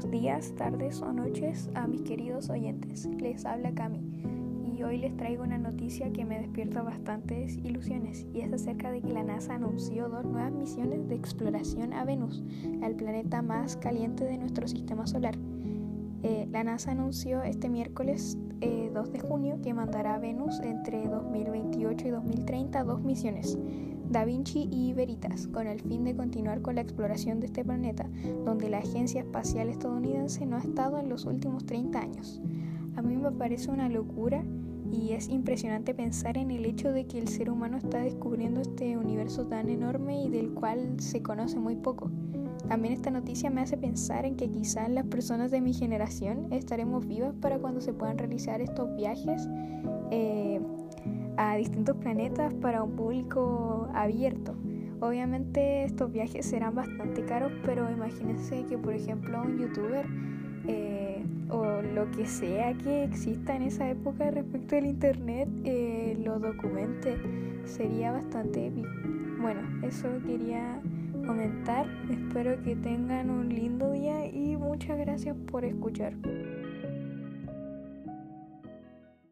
buenos días, tardes o noches a mis queridos oyentes. Les habla Cami y hoy les traigo una noticia que me despierta bastantes ilusiones y es acerca de que la NASA anunció dos nuevas misiones de exploración a Venus, el planeta más caliente de nuestro sistema solar. Eh, la NASA anunció este miércoles 2 eh, de junio que mandará a Venus entre 2028 y 2030 dos misiones, Da Vinci y Veritas, con el fin de continuar con la exploración de este planeta, donde la Agencia Espacial Estadounidense no ha estado en los últimos 30 años. A mí me parece una locura y es impresionante pensar en el hecho de que el ser humano está descubriendo este universo tan enorme y del cual se conoce muy poco. También esta noticia me hace pensar en que quizás las personas de mi generación estaremos vivas para cuando se puedan realizar estos viajes eh, a distintos planetas para un público abierto. Obviamente estos viajes serán bastante caros, pero imagínense que por ejemplo un youtuber eh, o lo que sea que exista en esa época respecto al internet eh, lo documente. Sería bastante épico. Bueno, eso quería comentar. Espero que tengan un lindo día y muchas gracias por escuchar.